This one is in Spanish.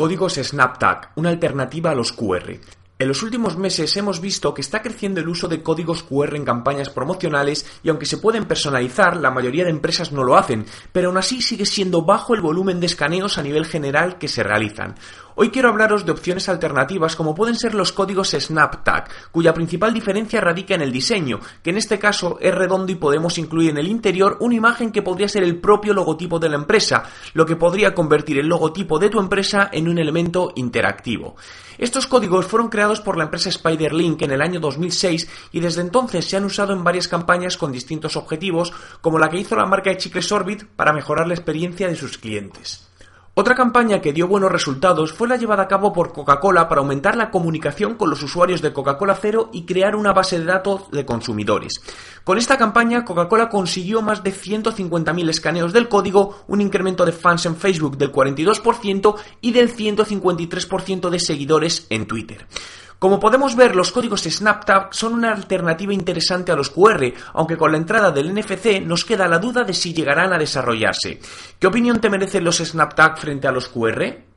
Códigos SnapTag, una alternativa a los QR. En los últimos meses hemos visto que está creciendo el uso de códigos QR en campañas promocionales y aunque se pueden personalizar, la mayoría de empresas no lo hacen, pero aún así sigue siendo bajo el volumen de escaneos a nivel general que se realizan. Hoy quiero hablaros de opciones alternativas como pueden ser los códigos SnapTag, cuya principal diferencia radica en el diseño, que en este caso es redondo y podemos incluir en el interior una imagen que podría ser el propio logotipo de la empresa, lo que podría convertir el logotipo de tu empresa en un elemento interactivo. Estos códigos fueron creados por la empresa Spiderlink en el año 2006 y desde entonces se han usado en varias campañas con distintos objetivos, como la que hizo la marca de chicles Orbit para mejorar la experiencia de sus clientes. Otra campaña que dio buenos resultados fue la llevada a cabo por Coca-Cola para aumentar la comunicación con los usuarios de Coca-Cola Cero y crear una base de datos de consumidores. Con esta campaña, Coca-Cola consiguió más de 150.000 escaneos del código, un incremento de fans en Facebook del 42% y del 153% de seguidores en Twitter. Como podemos ver, los códigos SnapTag son una alternativa interesante a los QR, aunque con la entrada del NFC nos queda la duda de si llegarán a desarrollarse. ¿Qué opinión te merecen los SnapTag frente a los QR?